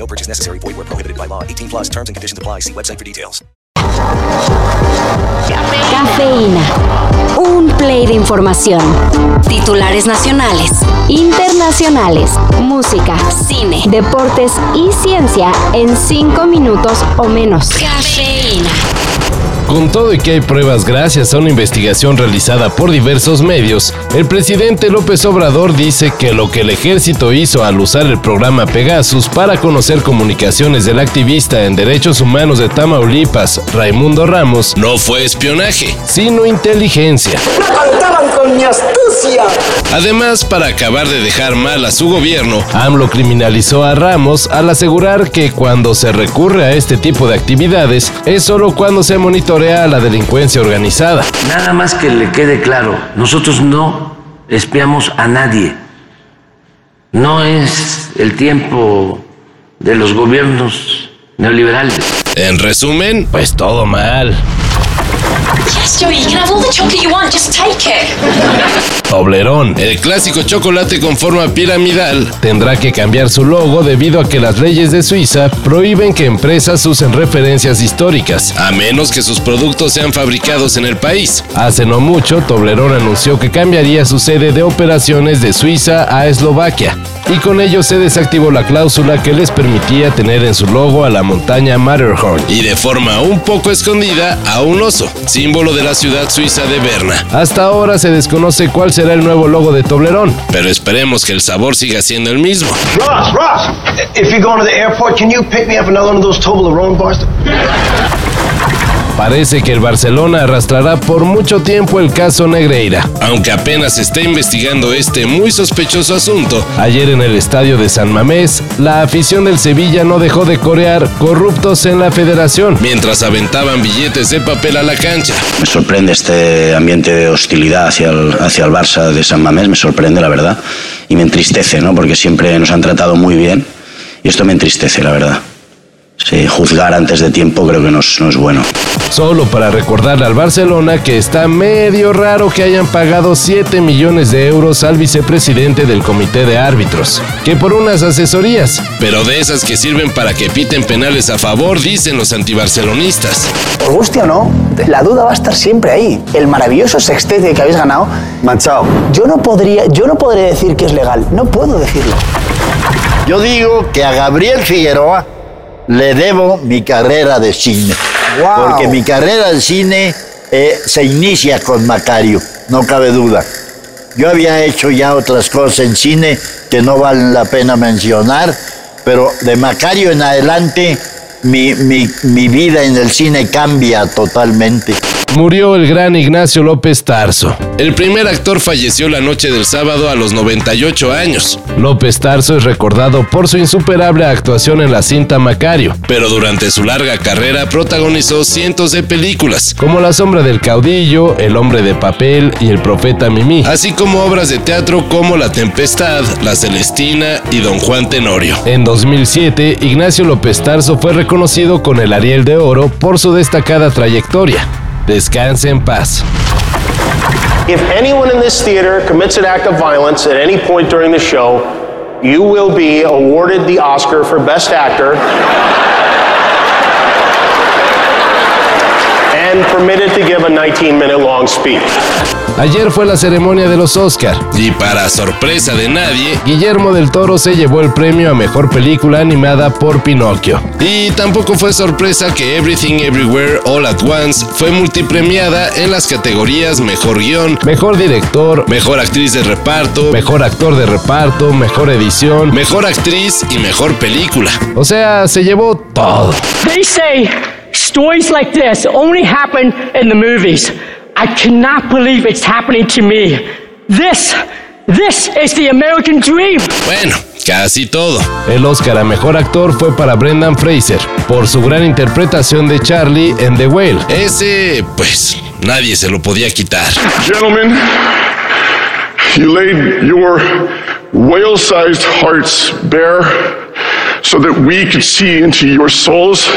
No purchase necessary. Void where prohibited by law. 18 plus terms and conditions apply. See website for details. Cafeína. Un play de información. Titulares nacionales, internacionales, música, cine, deportes y ciencia en 5 minutos o menos. Cafeína. Con todo y que hay pruebas gracias a una investigación realizada por diversos medios, el presidente López Obrador dice que lo que el ejército hizo al usar el programa Pegasus para conocer comunicaciones del activista en derechos humanos de Tamaulipas, Raimundo Ramos, no fue espionaje, sino inteligencia. contaban con mi Además, para acabar de dejar mal a su gobierno, AMLO criminalizó a Ramos al asegurar que cuando se recurre a este tipo de actividades es solo cuando se monitorea a la delincuencia organizada. Nada más que le quede claro, nosotros no espiamos a nadie. No es el tiempo de los gobiernos neoliberales. En resumen, pues todo mal. Yes, Joey, you can have all the chocolate you want, just take it. Toblerón, el clásico chocolate con forma piramidal, tendrá que cambiar su logo debido a que las leyes de Suiza prohíben que empresas usen referencias históricas, a menos que sus productos sean fabricados en el país. Hace no mucho, Toblerón anunció que cambiaría su sede de operaciones de Suiza a Eslovaquia, y con ello se desactivó la cláusula que les permitía tener en su logo a la montaña Matterhorn, y de forma un poco escondida a un oso, símbolo de la ciudad suiza de Berna. Hasta ahora se desconoce cuál será el nuevo logo de Toblerón, pero esperemos que el sabor siga siendo el mismo. Ross, Ross, if you're going to the airport, can you pick me up another one of those Toblerone bars? Parece que el Barcelona arrastrará por mucho tiempo el caso Negreira. Aunque apenas se está investigando este muy sospechoso asunto, ayer en el estadio de San Mamés, la afición del Sevilla no dejó de corear corruptos en la federación, mientras aventaban billetes de papel a la cancha. Me sorprende este ambiente de hostilidad hacia el, hacia el Barça de San Mamés, me sorprende la verdad, y me entristece, ¿no? Porque siempre nos han tratado muy bien y esto me entristece, la verdad. Juzgar antes de tiempo creo que no es, no es bueno. Solo para recordarle al Barcelona que está medio raro que hayan pagado 7 millones de euros al vicepresidente del comité de árbitros, que por unas asesorías, pero de esas que sirven para que piten penales a favor, dicen los antibarcelonistas. Os guste o no, la duda va a estar siempre ahí. El maravilloso sextete que habéis ganado, manchado. Yo no podría, yo no podré decir que es legal. No puedo decirlo. Yo digo que a Gabriel Figueroa le debo mi carrera de cine. Wow. Porque mi carrera de cine eh, se inicia con Macario, no cabe duda. Yo había hecho ya otras cosas en cine que no valen la pena mencionar, pero de Macario en adelante mi, mi, mi vida en el cine cambia totalmente. Murió el gran Ignacio López Tarso. El primer actor falleció la noche del sábado a los 98 años. López Tarso es recordado por su insuperable actuación en la cinta Macario, pero durante su larga carrera protagonizó cientos de películas, como La sombra del caudillo, El hombre de papel y El profeta Mimí, así como obras de teatro como La tempestad, La Celestina y Don Juan Tenorio. En 2007, Ignacio López Tarso fue reconocido con el Ariel de Oro por su destacada trayectoria. Descanse en paz. If anyone in this theater commits an act of violence at any point during the show, you will be awarded the Oscar for Best Actor and permitted to give a 19 minute long speech. Ayer fue la ceremonia de los Oscar y para sorpresa de nadie, Guillermo del Toro se llevó el premio a mejor película animada por Pinocchio. Y tampoco fue sorpresa que Everything Everywhere All at Once fue multipremiada en las categorías Mejor Guión, Mejor Director, Mejor Actriz de Reparto, Mejor Actor de Reparto, Mejor Edición, Mejor Actriz y Mejor Película. O sea, se llevó todo. They say stories like this only happen in the movies. I cannot believe it's happening to me. This, this is the American dream. Bueno, casi todo. El Oscar a Mejor Actor fue para Brendan Fraser, por su gran interpretación de Charlie en The Whale. Ese, pues, nadie se lo podía quitar. Gentlemen, you laid your whale sized hearts bare so that we could see into your souls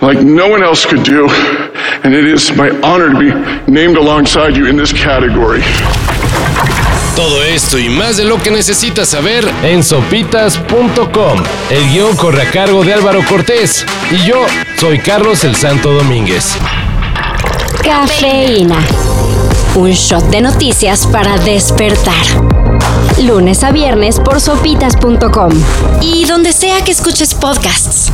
like no one else could do. And it is my honor to be named alongside you in this category. Todo esto y más de lo que necesitas saber en sopitas.com. El guion corre a cargo de Álvaro Cortés y yo soy Carlos el Santo Domínguez. Cafeína. Un shot de noticias para despertar. Lunes a viernes por sopitas.com. Y donde sea que escuches podcasts.